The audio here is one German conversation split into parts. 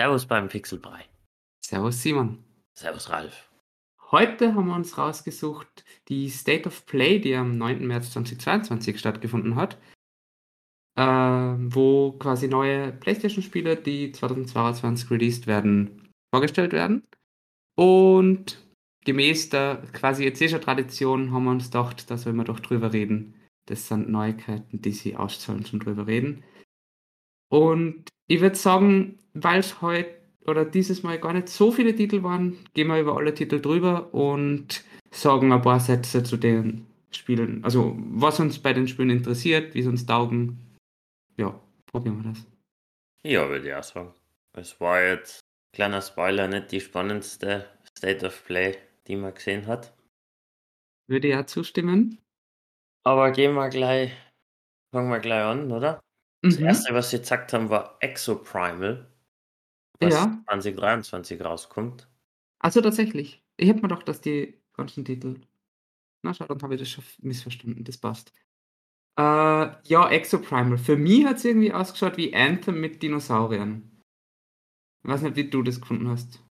Servus beim Pixelbrei. Servus Simon. Servus Ralf. Heute haben wir uns rausgesucht die State of Play, die am 9. März 2022 stattgefunden hat, äh, wo quasi neue PlayStation-Spiele, die 2022 released werden, vorgestellt werden. Und gemäß der quasi erzählischer Tradition haben wir uns gedacht, dass wir doch drüber reden. Das sind Neuigkeiten, die sie auszahlen zum drüber reden. Und ich würde sagen, weil es heute oder dieses Mal gar nicht so viele Titel waren, gehen wir über alle Titel drüber und sagen ein paar Sätze zu den Spielen. Also, was uns bei den Spielen interessiert, wie es uns taugen. Ja, probieren wir das. Ja, würde ich auch sagen. Es war jetzt, kleiner Spoiler, nicht die spannendste State of Play, die man gesehen hat. Würde ja zustimmen. Aber gehen wir gleich, fangen wir gleich an, oder? Das Mhm. erste, was sie gezeigt haben, war Exoprimal, was Ja. 2023 rauskommt. Also tatsächlich. Ich hätte mir gedacht, dass die ganzen Titel. Na schau, dann habe ich das schon missverstanden. Das passt. Äh, ja, Exoprimal. Für mich hat es irgendwie ausgeschaut wie Anthem mit Dinosauriern. Ich weiß nicht, wie du das gefunden hast.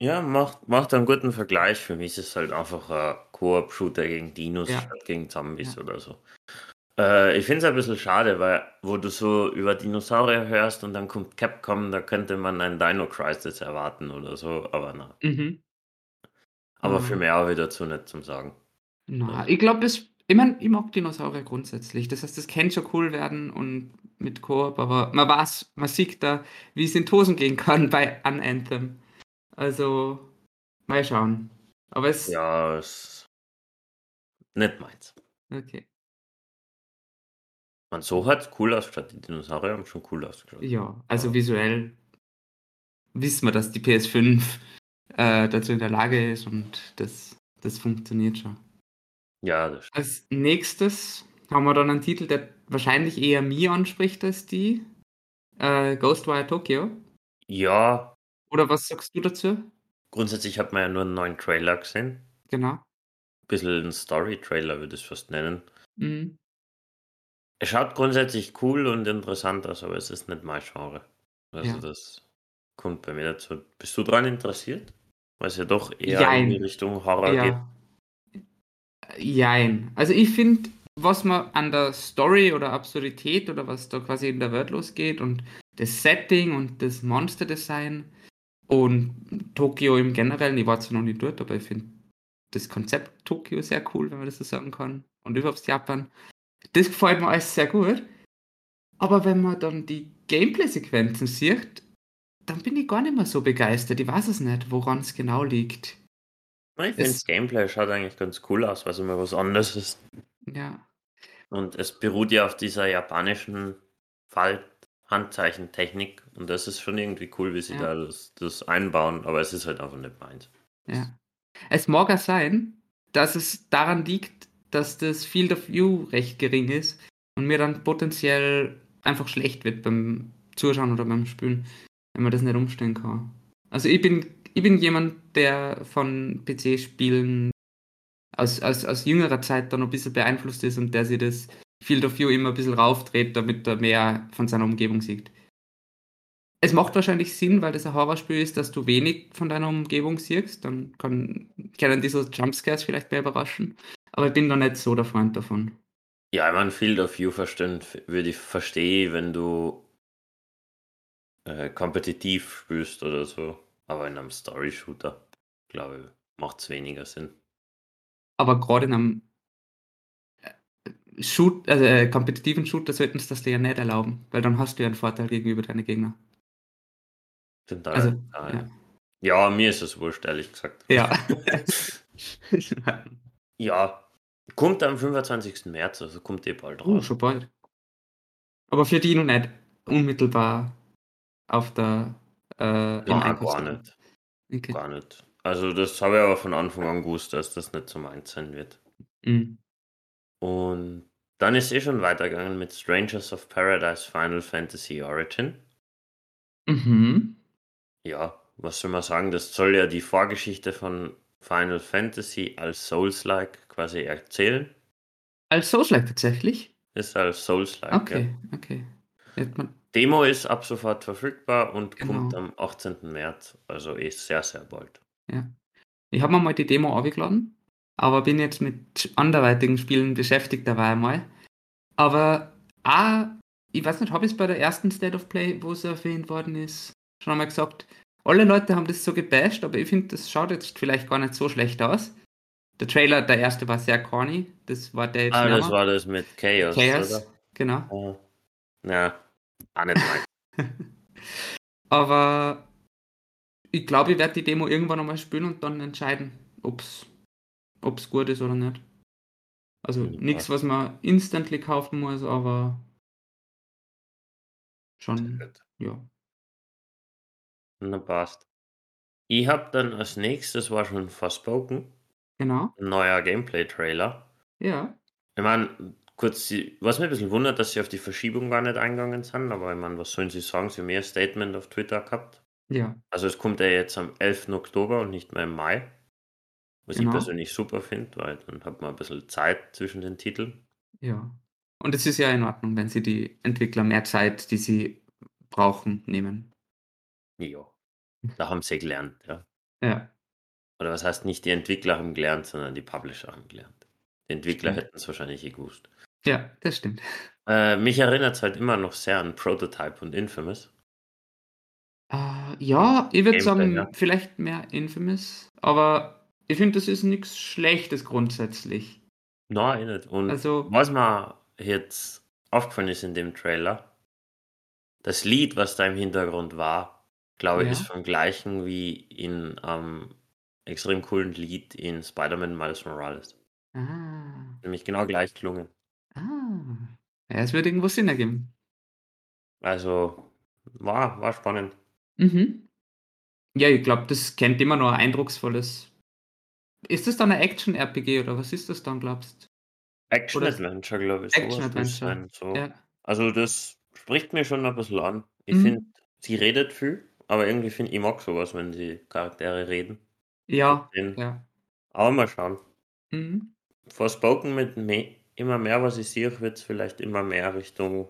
Ja, macht, macht einen guten Vergleich. Für mich ist es halt einfach ein Koop-Shooter gegen Dinos Ja. statt gegen Zombies Ja. oder so. Äh, ich finde es ein bisschen schade, weil wo du so über Dinosaurier hörst und dann kommt Capcom, da könnte man ein Dino Crisis erwarten oder so, aber na. Mhm. Aber Mhm. für mehr habe ich dazu nicht zum Sagen. Na, ich glaube, es. Ich meine, ich mag Dinosaurier grundsätzlich. Das heißt, das kann schon cool werden und mit Koop, aber man weiß, man sieht da, wie es in die Hosen gehen kann bei An Anthem. Also, mal schauen. Aber es. Ja, ist nicht meins. Okay. Man, so hat es cool ausgeschaut. Die Dinosaurier haben schon cool ausgeschaut. Ja, also visuell wissen wir, dass die PS5 äh, dazu in der Lage ist und das, das funktioniert schon. Ja, das stimmt. Als nächstes haben wir dann einen Titel, der wahrscheinlich eher mir anspricht als die. Äh, Ghostwire Tokyo. Ja, Oder was sagst du dazu? grundsätzlich hat man ja nur einen neuen Trailer gesehen. Genau. Ein bisschen ein Story-Trailer würde ich es fast nennen. Mhm. Es schaut grundsätzlich cool und interessant aus, aber es ist nicht mein Genre. Also Ja. das kommt bei mir dazu. Bist du daran interessiert? Weil es ja doch eher Jein. in die Richtung Horror geht. Ja. Jein. Also ich finde, was man an der Story oder Absurdität oder was da quasi in der Welt losgeht und das Setting und das Monsterdesign und Tokio im Generellen, ich war zwar noch nicht dort, aber ich finde das Konzept Tokio sehr cool, wenn man das so sagen kann. Und überhaupt Japan. Das gefällt mir alles sehr gut. Aber wenn man dann die Gameplay-Sequenzen sieht, dann bin ich gar nicht mehr so begeistert. Ich weiß es nicht, woran es genau liegt. Ich finde, das Gameplay schaut eigentlich ganz cool aus, weil es immer was anderes ist. Ja. Und es beruht ja auf dieser japanischen Falt-Handzeichentechnik. Und das ist schon irgendwie cool, wie sie Ja. da das, das einbauen. Aber es ist halt einfach nicht meins. Ja. Es mag ja sein, dass es daran liegt, dass das Field of View recht gering ist und mir dann potenziell einfach schlecht wird beim Zuschauen oder beim Spielen, wenn man das nicht umstellen kann. Also ich bin, ich bin jemand, der von PC-Spielen aus, aus, aus jüngerer Zeit dann ein bisschen beeinflusst ist und der sich das Field of View immer ein bisschen raufdreht, damit er mehr von seiner Umgebung sieht. Es macht wahrscheinlich Sinn, weil das ein Horrorspiel ist, dass du wenig von deiner Umgebung siehst. Dann kann, können diese Jumpscares vielleicht mehr überraschen. Aber ich bin da nicht so der Freund davon. Ja, ich meine, Field of View verstehen, würde ich verstehen, wenn du äh, kompetitiv spielst oder so. Aber in einem Story-Shooter, glaube ich, macht es weniger Sinn. Aber gerade in einem äh, Shoot, also, äh, kompetitiven Shooter sollten sie das dir ja nicht erlauben, weil dann hast du ja einen Vorteil gegenüber deinen Gegnern. Sind da, Also, ja. ja, mir ist es wurscht, ehrlich gesagt. Ja. Ja, kommt am 25. März, also kommt eh bald oh, raus. schon bald. Aber für die noch nicht unmittelbar auf der äh, im Ja, gar nicht. Okay. Gar nicht. Also das habe ich aber von Anfang an gewusst, dass das nicht so meins sein wird. Mhm. Und dann ist eh schon weitergegangen mit Strangers of Paradise Final Fantasy Origin. Mhm. Ja, was soll man sagen? Das soll ja die Vorgeschichte von Final Fantasy als Souls-like quasi erzählen. Als Souls-like tatsächlich? Ist als Souls-like. Okay, okay. Hätte man Demo ist ab sofort verfügbar und Genau. kommt am 18. März. Also ist sehr, sehr bald. Ja. Ich habe mir mal die Demo aufgeladen, aber bin jetzt mit anderweitigen Spielen beschäftigt dabei mal. Aber auch, ich weiß nicht, habe ich es bei der ersten State of Play, wo es erwähnt worden ist, schon einmal gesagt, alle Leute haben das so gebasht, aber ich finde, das schaut jetzt vielleicht gar nicht so schlecht aus. Der Trailer, der erste war sehr corny, das war der jetzt Ah, das war das mit Chaos, Chaos, oder? genau. Ja. Ja, auch nicht mein. Aber ich glaube, ich werde die Demo irgendwann einmal spielen und dann entscheiden, ob es gut ist oder nicht. Also Ja, nichts, was man instantly kaufen muss, aber schon, ja. Na passt. Ich habe dann als nächstes war schon Forspoken, Genau, ein neuer Gameplay-Trailer. ja. Ich meine, kurz, was mich ein bisschen wundert, dass sie auf die Verschiebung gar nicht eingegangen sind, aber ich meine, was sollen sie sagen? Sie haben mehr Statement auf Twitter gehabt. Ja, Also es kommt ja jetzt am 11. Oktober und nicht mehr im Mai. Was Genau. ich persönlich super finde, weil dann hat man ein bisschen Zeit zwischen den Titeln. ja. Und es ist ja in Ordnung, wenn sie die Entwickler mehr Zeit, die sie brauchen, nehmen. Ja, da haben sie gelernt, ja. Ja, Oder was heißt nicht die Entwickler haben gelernt, sondern die Publisher haben gelernt. Die Entwickler hätten es wahrscheinlich eh gewusst. ja, das stimmt. Äh, mich erinnert es halt immer noch sehr an Prototype und Infamous. Äh, ja, ich würde sagen, ja. vielleicht mehr Infamous, aber ich finde, das ist nichts Schlechtes grundsätzlich. Nein, eh nicht. Und Also, was mir jetzt aufgefallen ist in dem Trailer, das Lied, was da im Hintergrund war, glaube ich, Ja. ist vom gleichen wie in einem extrem coolen Lied in Spider-Man Miles Morales. ah, Nämlich genau gleich gelungen. ah. Ja, es wird irgendwo Sinn ergeben. Also war, war spannend. Mhm. Ja, ich glaube, das kennt immer nur ein eindrucksvolles. Ist das dann ein Action-RPG oder was ist das dann, glaubst Action Oder- Adventure, glaube ich. Action Adventure. sein, so. Ja. Also das spricht mir schon ein bisschen an. Ich Mhm. finde, sie redet viel, aber irgendwie finde ich mag sowas, wenn die Charaktere reden. Ja, ja. Aber mal schauen. Mhm. Forspoken mit me immer mehr, was ich sehe, wird es vielleicht immer mehr Richtung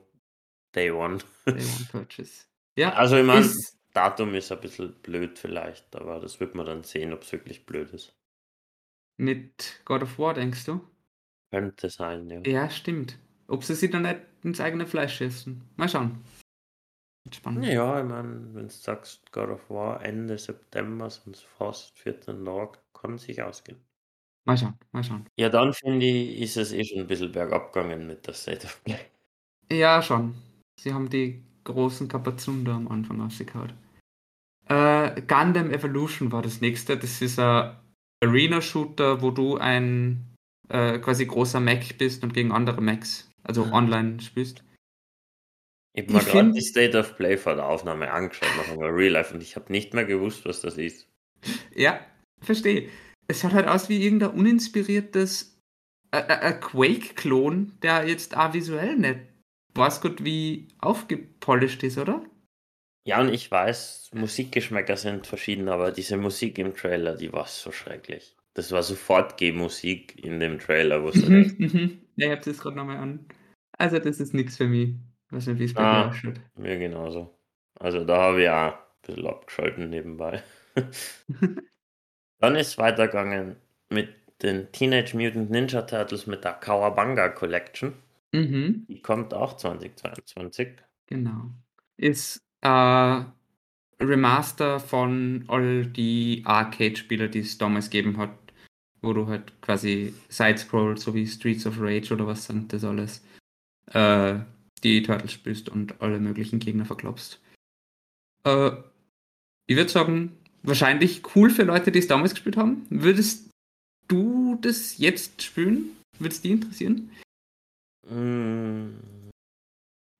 Day One. Day One Purchase. Ja, Also ich meine, Datum ist ein bisschen blöd vielleicht, aber das wird man dann sehen, ob es wirklich blöd ist. mit God of War, denkst du? Könnte sein, ja. Ja, stimmt. Ob sie sich dann nicht ins eigene Fleisch essen. Mal schauen. Spannend. Ja, ich meine, wenn du sagst, God of War Ende September, es fast 14 Tage, kann sich ausgehen. Mal schauen, mal schauen. Ja, dann finde ich, ist es eh schon ein bisschen bergab gegangen mit der State of Play. Ja, schon. Sie haben die großen Kapazunder am Anfang rausgehauen. Äh, Gundam Evolution war das nächste. Das ist ein Arena-Shooter, wo du ein äh, quasi großer Mech bist und gegen andere Mechs, also Ah. online spielst. Ich habe mir gerade die State of Play vor der Aufnahme angeschaut, noch einmal Real Life, und ich habe nicht mehr gewusst, was das ist. Ja, verstehe. Es schaut halt aus wie irgendein uninspiriertes äh, äh, Quake-Klon, der jetzt auch visuell nicht weiß gut wie aufgepolished ist, oder? Ja, und ich weiß, Musikgeschmäcker sind verschieden, aber diese Musik im Trailer, die war so schrecklich. Das war sofort G-Musik in dem Trailer, wo es Mhm, mhm. Ja, ich hab das gerade nochmal an. Also, das ist nichts für mich. Weiß nicht, wie es bei Ah. dir ausschaut. mir genauso. Also da habe ich auch ein bisschen abgeschalten nebenbei. Dann ist weitergegangen mit den Teenage Mutant Ninja Turtles mit der Kawabanga Collection. Mhm, Die kommt auch 2022. genau. Ist äh, Remaster von all die Arcade-Spiele, die es damals gegeben hat, wo du halt quasi Sidescroll, so wie Streets of Rage oder was sind das alles, äh, die Turtles spielst und alle möglichen Gegner verklopst. Äh, ich würde sagen, wahrscheinlich cool für Leute, die es damals gespielt haben. Würdest du das jetzt spielen? Würde es die interessieren? Mm,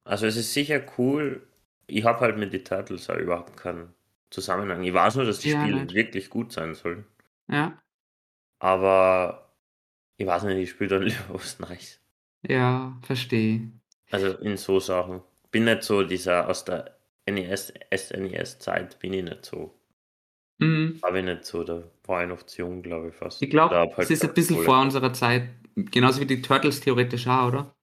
Also es ist sicher cool. Ich habe halt mit den Turtles auch überhaupt keinen Zusammenhang. Ich weiß nur, dass die Ja, Spiele nicht. wirklich gut sein sollen. Ja. Aber ich weiß nicht, ich spiele dann lieber was Neues. Ja, verstehe. Also in so Sachen. Bin nicht so dieser aus der NES, SNES-Zeit, bin ich nicht so. Mhm. Habe ich nicht so, da war ich noch zu jung, glaube ich fast. Ich glaube, halt es ist ein bisschen vor unserer Zeit. Genauso wie die Turtles theoretisch auch, oder?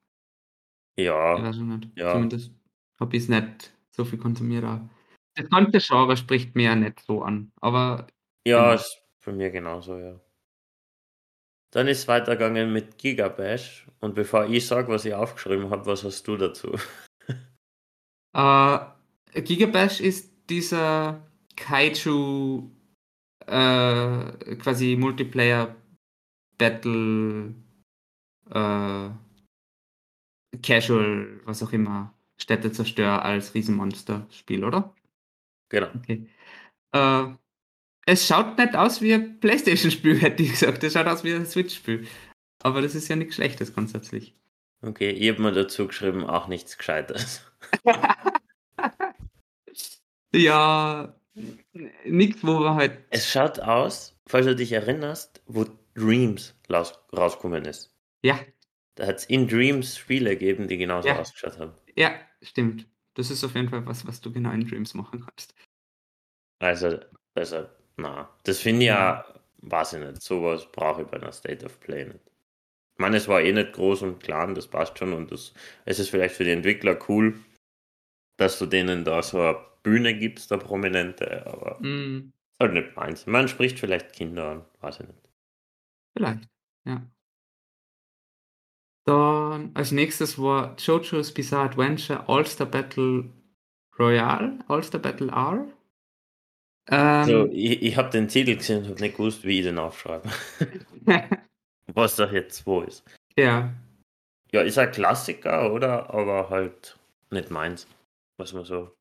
Ich Ja, weiß schon nicht. Ja. Zumindest habe ich es nicht so viel konsumiere. Das ganze Genre spricht mir ja nicht so an, aber Ja, genau. ist bei mir genauso, ja. Dann ist weitergegangen mit Gigabash und bevor ich sage, was ich aufgeschrieben habe, was hast du dazu? Äh, Gigabash ist dieser Kaiju äh, quasi Multiplayer Battle äh, Casual, was auch immer, Städte zerstör als Riesenmonster-Spiel, oder? Genau. Okay. Äh, es schaut nicht aus wie ein Playstation-Spiel, hätte ich gesagt. Es schaut aus wie ein Switch-Spiel. Aber das ist ja nichts Schlechtes grundsätzlich. Okay, ich habe mir dazu geschrieben, auch nichts Gescheites. ja, nichts, wo wir halt. Es schaut aus, falls du dich erinnerst, wo Dreams raus, rausgekommen ist. Ja. Da hat es in Dreams Spiele gegeben, die genauso Ja. ausgeschaut haben. Ja, stimmt. Das ist auf jeden Fall was, was du genau in Dreams machen kannst. Also, also, na, das finde ich ja, weiß ich nicht, sowas brauche ich bei einer State of Play nicht. Ich meine, es war eh nicht groß und klein, das passt schon und das, es ist vielleicht für die Entwickler cool, dass du denen da so eine Bühne gibst, eine prominente, aber Mm, ist halt nicht meins. Man spricht vielleicht Kinder an, weiß ich nicht. vielleicht, ja. Dann als nächstes war JoJo's Bizarre Adventure All-Star Battle Royale, All-Star Battle R. Ähm, Also, ich, ich habe den Titel gesehen und habe nicht gewusst, wie ich den aufschreibe. Was da jetzt wo ist. ja, Ja, ist ein Klassiker, oder? Aber halt nicht meins. Was man so.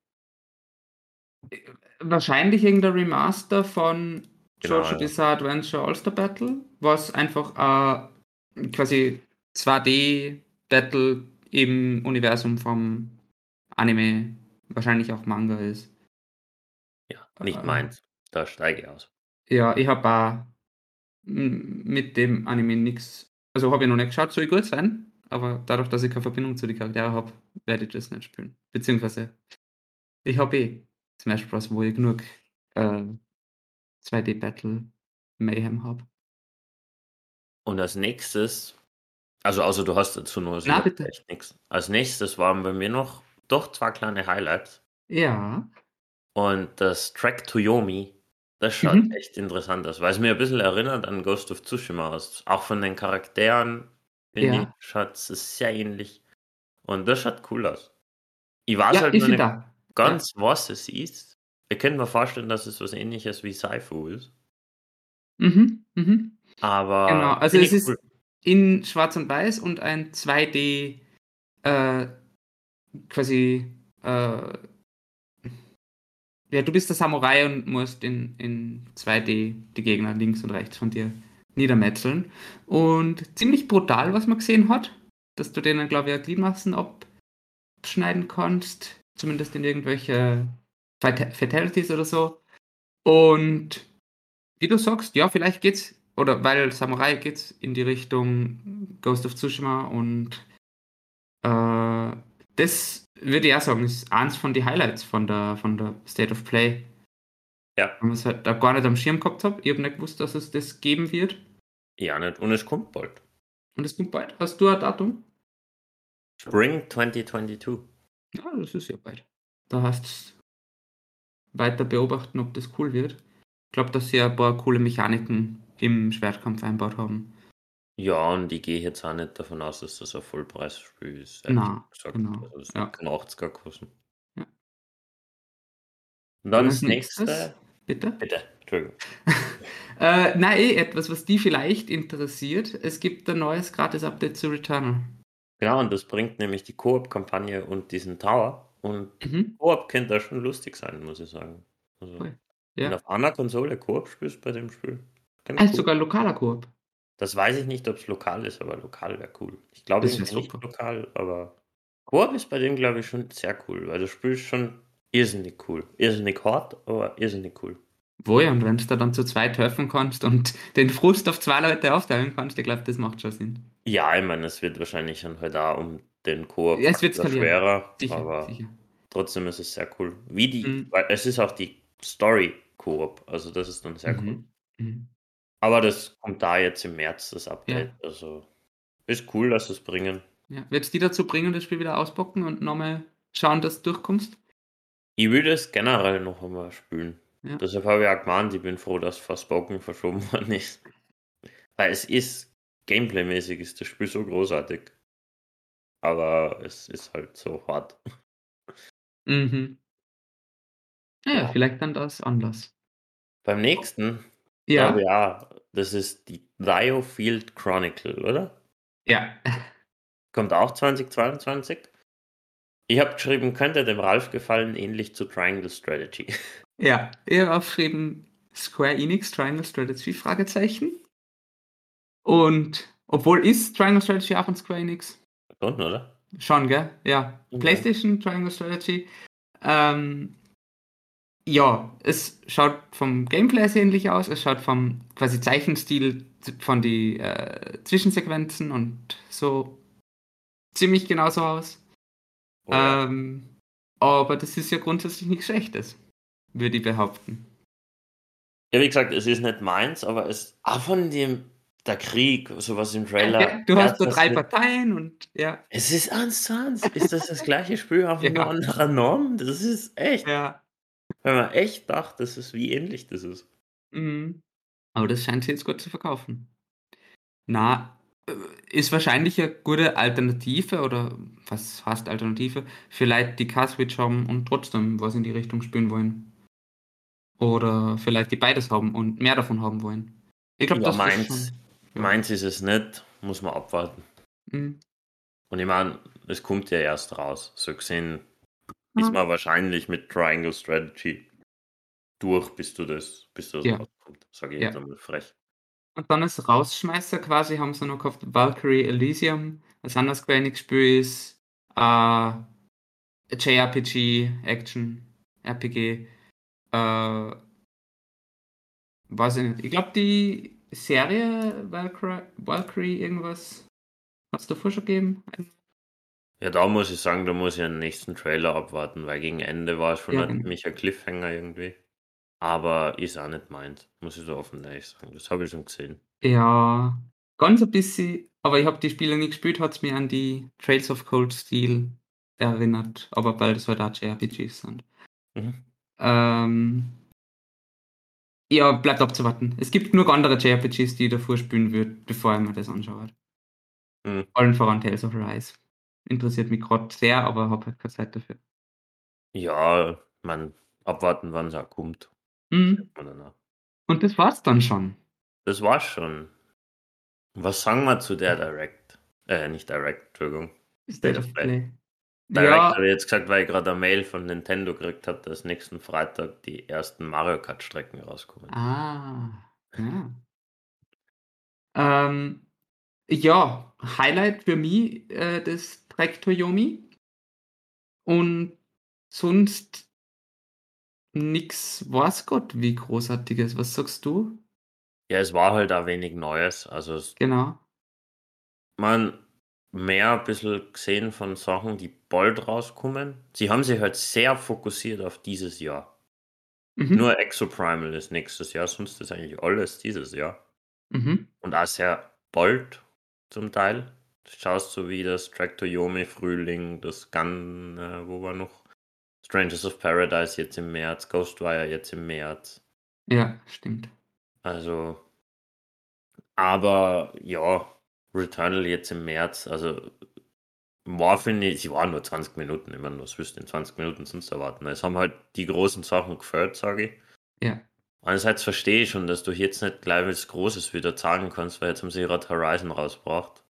wahrscheinlich irgendein Remaster von Genau, JoJo ja. Bizarre Adventure All-Star Battle, was einfach äh, quasi 2D-Battle im Universum vom Anime, wahrscheinlich auch Manga ist. Nicht Äh. meins. Da steige ich aus. Ja, ich habe auch mit dem Anime nichts, also habe ich noch nicht geschaut, soll gut sein, aber dadurch, dass ich keine Verbindung zu den Charakteren habe, werde ich das nicht spielen. Beziehungsweise, ich habe eh Smash Bros., wo ich genug äh, 2D-Battle Mayhem habe. Und als nächstes, also außer du hast dazu nur Na, bitte. nichts. Als nächstes waren bei mir noch doch zwei kleine Highlights. Ja, Und das Track to Yomi, das schaut Mhm. echt interessant aus, weil es mir ein bisschen erinnert an Ghost of Tsushima aus. Auch von den Charakteren, finde Ja. ich, schaut es sehr ähnlich. Und das schaut cool aus. Ich weiß ja halt noch nicht da. ganz, was es ist. Ich könnte mir vorstellen, dass es was ähnliches wie Saifu ist. Mhm, mhm. Aber Genau, also es ist cool. in Schwarz und Weiß und ein 2D äh, quasi äh, ja, du bist der Samurai und musst in, in 2D die Gegner links und rechts von dir niedermetzeln. Und ziemlich brutal, was man gesehen hat, dass du denen, glaube ich, ja Gliedmaßen abschneiden kannst, zumindest in irgendwelche Fat- Fatalities oder so. Und wie du sagst, ja, vielleicht geht's, oder weil Samurai geht's in die Richtung Ghost of Tsushima und äh, das würde ich auch sagen, ist eins von den Highlights von der, von der State of Play. Ja. Wenn man es halt da gar nicht am Schirm gehabt habe. Ich habe nicht gewusst, dass es das geben wird. Ja, nicht. Und es kommt bald. Und es kommt bald. Hast du ein Datum? Spring 2022. Ja, das ist ja bald. Da hast weiter beobachten, ob das cool wird. Ich glaube, dass sie ein paar coole Mechaniken im Schwertkampf einbaut haben. Ja, und ich gehe jetzt auch nicht davon aus, dass das ein Vollpreisspiel ist. ehrlich Na, gesagt. genau, Also es ja. kein 80er kosten. Ja. Und dann das nächste. Bitte? Bitte, Entschuldigung. Äh, nein, eh, etwas, was die vielleicht interessiert. Es gibt ein neues Gratis-Update zu Returnal. Genau, und das bringt nämlich die Koop-Kampagne und diesen Tower. Und Mhm. Koop könnte da schon lustig sein, muss ich sagen. Also. Wenn Ja. du auf einer Konsole Koop spielst bei dem Spiel. kann ist cool. sogar lokaler Koop. Das weiß ich nicht, ob es lokal ist, aber lokal wäre cool. Ich glaube Das wär irgendwie nicht lokal, aber Koop ist bei dem, glaube ich, schon sehr cool, weil du spielst schon irrsinnig cool. Irrsinnig hart, aber irrsinnig cool. Wo ja, und wenn du da dann zu zweit helfen kannst und den Frust auf zwei Leute aufteilen kannst, ich glaube, das macht schon Sinn. Ja, ich meine, es wird wahrscheinlich dann halt auch um den Koop Ja, es schwerer, Sicher, aber sicher. trotzdem ist es sehr cool. Wie die, Mhm. weil es ist auch die Story Koop, also das ist dann sehr cool. Mhm. Aber das kommt da jetzt im März, das Update. Also ist cool, dass sie es bringen. Ja. Wird es die dazu bringen, das Spiel wieder ausbocken und nochmal schauen, dass du durchkommst? Ich würde es generell noch einmal spielen. Ja. Deshalb habe ich auch gemeint, ich bin froh, dass Forspoken verschoben worden ist. Weil es ist, gameplaymäßig ist das Spiel so großartig. Aber es ist halt so hart. Mhm. Ja, ja, vielleicht dann das anders. Beim nächsten, Ja, ich auch, das ist die Diofield Chronicle, oder? ja. Kommt auch 2022. Ich habe geschrieben, könnte dem Ralf gefallen, ähnlich zu Triangle Strategy. Ja, ich habe aufgeschrieben Square Enix Triangle Strategy, Fragezeichen. Und obwohl ist Triangle Strategy auch von Square Enix? Schon, oder? Schon, gell? Ja. Okay. PlayStation Triangle Strategy. Ähm, ja, es schaut vom Gameplay sehr ähnlich aus. Es schaut vom quasi Zeichenstil von die äh, Zwischensequenzen und so ziemlich genauso aus. Oh, ja. Ähm, aber das ist ja grundsätzlich nichts Schlechtes, würde ich behaupten. ja, wie gesagt, es ist nicht meins, aber es auch von dem, der Krieg, sowas im Trailer. Ja, du hast so drei Parteien und ja, Es ist eins zu eins. Ist das das gleiche Spiel auf Ja. einer anderen Norm? Das ist echt. ja. Wenn man echt dachte, das ist wie ähnlich das ist. Mhm. Aber das scheint sie jetzt gut zu verkaufen. Na, äh, ist wahrscheinlich eine gute Alternative oder was heißt Alternative? Vielleicht die Car-Switch haben und trotzdem was in die Richtung spielen wollen. Oder vielleicht die beides haben und mehr davon haben wollen. Ich glaube, Ja, das ist meins, schon. Ja. meins ist es nicht, muss man abwarten. Mhm. Und ich meine, es kommt ja erst raus. So gesehen ist Ja. man wahrscheinlich mit Triangle Strategy durch, bis du das, bis das Ja. rauskommt. Sage ich Ja. jetzt einmal frech. Und dann als Rausschmeißer quasi haben sie noch gehabt Valkyrie Elysium. Ein anderes Square Enix Spiel ist äh, JRPG, Action, RPG. Äh, weiß ich nicht. Ich glaube, die Serie Valkyrie, Valkyrie irgendwas hat es davor schon gegeben. Ja, da muss ich sagen, da muss ich den nächsten Trailer abwarten, weil gegen Ende war es schon genau. mich ein Cliffhanger irgendwie. Aber ist auch nicht meins, muss ich so offen ehrlich sagen. Das habe ich schon gesehen. Ja, ganz ein bisschen. Aber ich habe die Spiele nie gespielt, hat es mir an die Trails of Cold Steel erinnert. Aber weil das halt auch JRPGs sind. Mhm. Ähm, ja, bleibt abzuwarten. Es gibt genug andere JRPGs, die ich davor spielen würde, bevor ich mir das anschaue. Mhm. Allen voran Tales of Rise. Interessiert mich gerade sehr, aber habe halt keine Zeit dafür. Ja, man, abwarten, wann es auch kommt. Mhm. Und das war's dann schon. Das war's schon. Was sagen wir zu der Direct? Äh, nicht Direct, Entschuldigung. State of Play. Direct Ja, habe ich jetzt gesagt, weil ich gerade eine Mail von Nintendo gekriegt habe, dass nächsten Freitag die ersten Mario Kart Strecken rauskommen. Ah, ja. Ähm, ja, Highlight für mich äh, Trek Toyomi. Und sonst nix weiß Gott wie großartiges. Was sagst du? Ja, es war halt auch wenig Neues. Also Genau. man mehr ein bisschen gesehen von Sachen, die bald rauskommen. Sie haben sich halt sehr fokussiert auf dieses Jahr. Mhm. Nur Exoprimal ist nächstes Jahr, sonst ist eigentlich alles dieses Jahr. Mhm. Und auch sehr bald zum Teil. Du schaust so wie das Tractor Yomi Frühling, das Gun, äh, wo war noch? Strangers of Paradise jetzt im März, Ghostwire jetzt im März. Ja, stimmt. Also, aber ja, Returnal jetzt im März, also ich, sie waren nur 20 Minuten, ich meine, was wirst du in 20 Minuten sonst erwarten? Es haben halt die großen Sachen gefällt, sage ich. Ja. Einerseits verstehe ich schon, dass du jetzt nicht gleich was Großes wieder sagen kannst, weil jetzt haben sie gerade Horizon rausgebracht.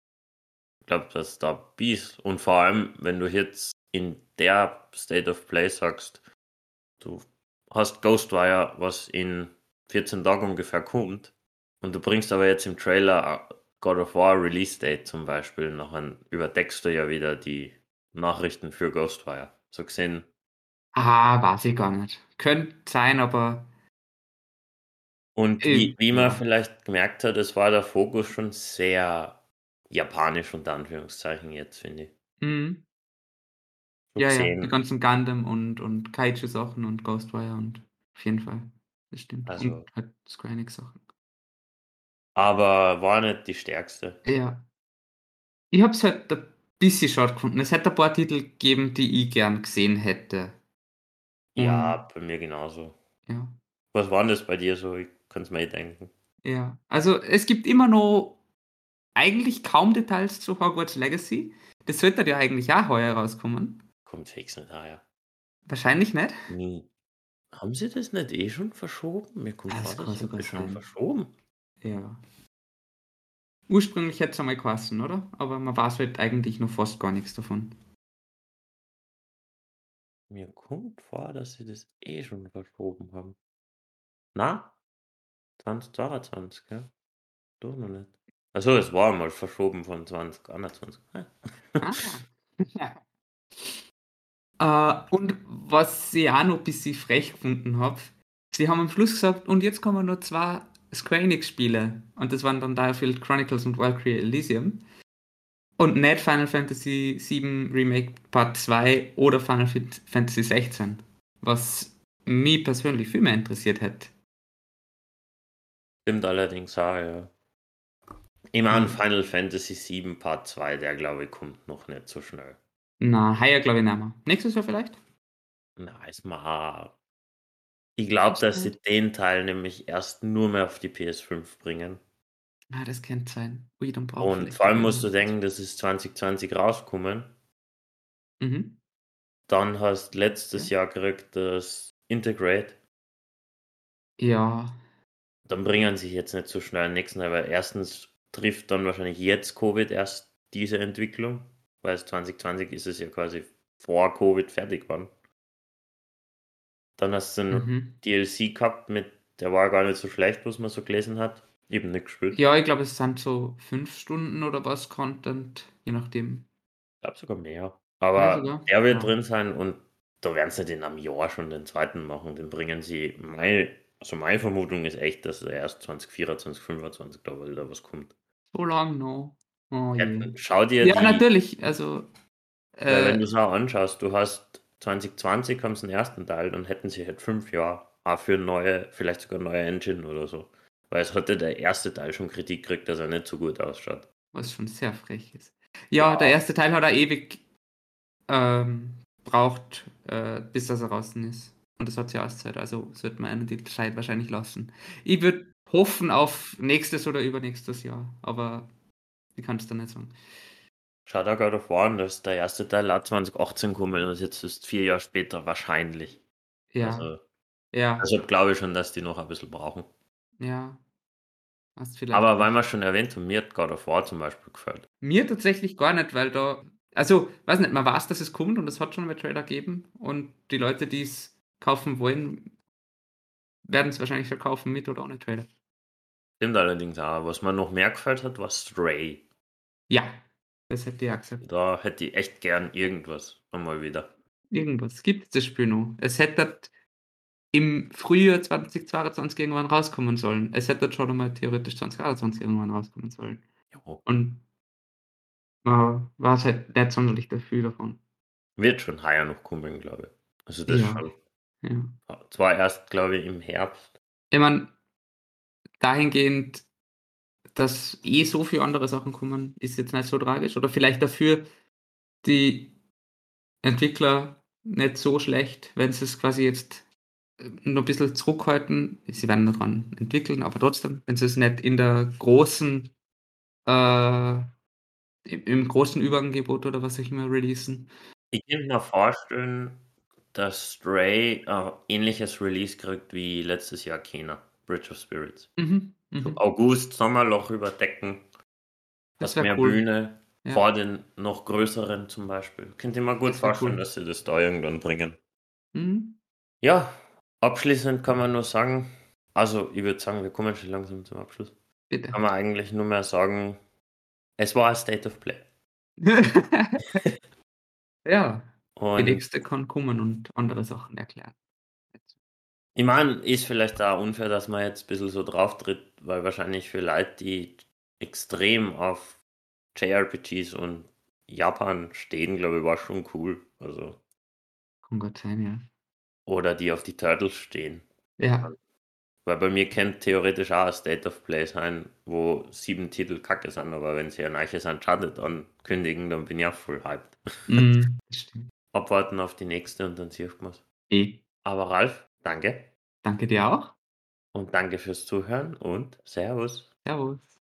Ich glaube, dass da Beast und vor allem, wenn du jetzt in der State of Play sagst, du hast Ghostwire, was in 14 Tagen ungefähr kommt, und du bringst aber jetzt im Trailer God of War Release Date zum Beispiel, nachher überdeckst du ja wieder die Nachrichten für Ghostwire. So gesehen, Ah, weiß ich gar nicht. Könnte sein, aber Und Äh, wie, wie man vielleicht gemerkt hat, es war der Fokus schon sehr japanisch unter Anführungszeichen jetzt, finde ich. mhm. Ja, ja, gesehen, die ganzen Gundam und, und Kaiju-Sachen und Ghostwire und auf jeden Fall. Das stimmt. Also- und halt Square Enix-Sachen. aber war nicht die stärkste. Ja. Ich hab's halt ein bisschen schade gefunden. Es hätte ein paar Titel gegeben, die ich gern gesehen hätte. Ja, Und bei mir genauso. ja. Was war denn das bei dir so? Ich kann es mir eh denken. Ja. Also, es gibt immer noch eigentlich kaum Details zu Hogwarts Legacy. Das sollte ja eigentlich auch heuer rauskommen. Kommt fix nicht heuer. Wahrscheinlich nicht. Nie. Haben sie das nicht eh schon verschoben? Mir kommt das das sogar schon verschoben. Ja. Ursprünglich hätte es einmal geheißen, oder? Aber man weiß halt eigentlich noch fast gar nichts davon. Mir kommt vor, dass sie das eh schon verschoben haben. Na? 2022, gell? Doch noch nicht. Achso, es war mal verschoben von 2021. Ah. äh, und was ich auch noch ein bisschen frech gefunden habe, sie haben am Schluss gesagt, und jetzt kommen nur zwei Square Enix-Spiele. Und das waren dann Direfield Chronicles und Valkyrie Elysium. Und nicht Final Fantasy VII Remake Part 2 oder Final Fantasy 16. Was mich persönlich viel mehr interessiert hätte. Stimmt allerdings auch, ja. Ich meine, Mhm. Final Fantasy VII Part 2, der glaube ich kommt noch nicht so schnell. Na, heuer glaube ich nicht mehr. Nächstes Jahr vielleicht? Na, ist mal. Ich glaube, dass sie den Teil nämlich erst nur mehr auf die PS5 bringen. Ah, das könnte sein. Ui, dann braucht Und vor allem musst du denken, das ist 2020 rausgekommen. Mhm. Dann hast letztes Jahr gekriegt das Integrate. Ja, Dann bringen sie jetzt nicht so schnell nächsten, aber erstens trifft dann wahrscheinlich jetzt Covid erst diese Entwicklung, weil es 2020 ist es ja quasi vor Covid fertig geworden. Dann hast du einen mhm. DLC gehabt mit, der war gar nicht so schlecht, was man so gelesen hat. Eben nicht gespielt. ja, ich glaube, es sind so fünf Stunden oder was Content, je nachdem. Ich glaube sogar mehr. Ja, Aber sogar? er wird Ja. drin sein und da werden sie den am Jahr schon den zweiten machen. Den bringen sie. Meine, also meine Vermutung ist echt, dass er erst 2024, 2025 da wieder was kommt. So lang noch. Oh Ja, schau dir Ja, die. natürlich. Also, Weil wenn äh, du es auch anschaust, du hast 2020 haben sie den ersten Teil, dann hätten sie halt fünf Jahre auch für neue, vielleicht sogar neue Engine oder so. Weil es hatte der erste Teil schon Kritik gekriegt, dass er nicht so gut ausschaut. was schon sehr frech ist. Ja, der erste Teil hat er ewig ähm, braucht, äh, bis das er draußen ist. Und das hat ja Auszeit, also sollte man einen die Zeit wahrscheinlich lassen. Ich würde hoffen auf nächstes oder übernächstes Jahr, aber ich kann es dann nicht sagen. Schau da God of War an, dass der erste Teil auch 2018 gekommen und jetzt ist vier Jahre später wahrscheinlich. Ja, Also, ja, deshalb glaube ich schon, dass die noch ein bisschen brauchen. ja. Aber weil wir schon erwähnt haben, mir hat God of War zum Beispiel gefällt. Mir tatsächlich gar nicht, weil da, also, weiß nicht, man weiß, dass es kommt und es hat schon mal Trailer gegeben und die Leute, die es kaufen wollen, werden es wahrscheinlich verkaufen mit oder ohne Trailer. Stimmt allerdings auch. Was mir noch mehr gefällt hat, war Stray. Ja, das hätte ich auch gesagt. Da hätte ich echt gern irgendwas einmal wieder. Irgendwas gibt das Spiel noch. Es hätte im Frühjahr 2022 irgendwann rauskommen sollen. Es hätte schon einmal theoretisch 2021 irgendwann rauskommen sollen. Jo. Und man war es halt nicht sonderlich dafür davon. Wird schon heuer noch kommen, glaube ich. Also das Ja. schon. Ja. Zwar erst, glaube ich, im Herbst. Ich meine, dahingehend, dass eh so viele andere Sachen kommen, ist jetzt nicht so tragisch. Oder vielleicht dafür die Entwickler nicht so schlecht, wenn sie es quasi jetzt äh, noch ein bisschen zurückhalten. Sie werden daran entwickeln, aber trotzdem, wenn sie es nicht in der großen, äh, im, großen Überangebot oder was auch immer releasen. Ich könnte mir vorstellen, dass Stray ein ähnliches Release kriegt wie letztes Jahr Kena, Bridge of Spirits. Mhm, So mhm. August, Sommerloch überdecken, Das mehr cool. Bühne, Ja. vor den noch größeren zum Beispiel. Könnte ich mir gut Das vorstellen, cool. dass sie das da irgendwann bringen. Mhm. Ja, abschließend kann man nur sagen, also ich würde sagen, wir kommen schon langsam zum Abschluss. Bitte. Kann man eigentlich nur mehr sagen, es war ein State of Play. ja, die Und nächste kann kommen und andere Sachen erklären. ich meine, ist vielleicht auch unfair, dass man jetzt ein bisschen so drauf tritt, weil wahrscheinlich für Leute, die extrem auf JRPGs und Japan stehen, glaube ich, war schon cool. Also, Kann Gott sein, ja. oder die auf die Turtles stehen. Ja, Weil bei mir könnte theoretisch auch ein State of Play sein, wo sieben Titel kacke sind, aber wenn sie ein neues Uncharted ankündigen, dann bin ich auch voll hyped. mm, stimmt. Abwarten auf die nächste und dann sieht man es. Eh. Aber Ralf, danke. Danke dir auch. Und danke fürs Zuhören und Servus. Servus.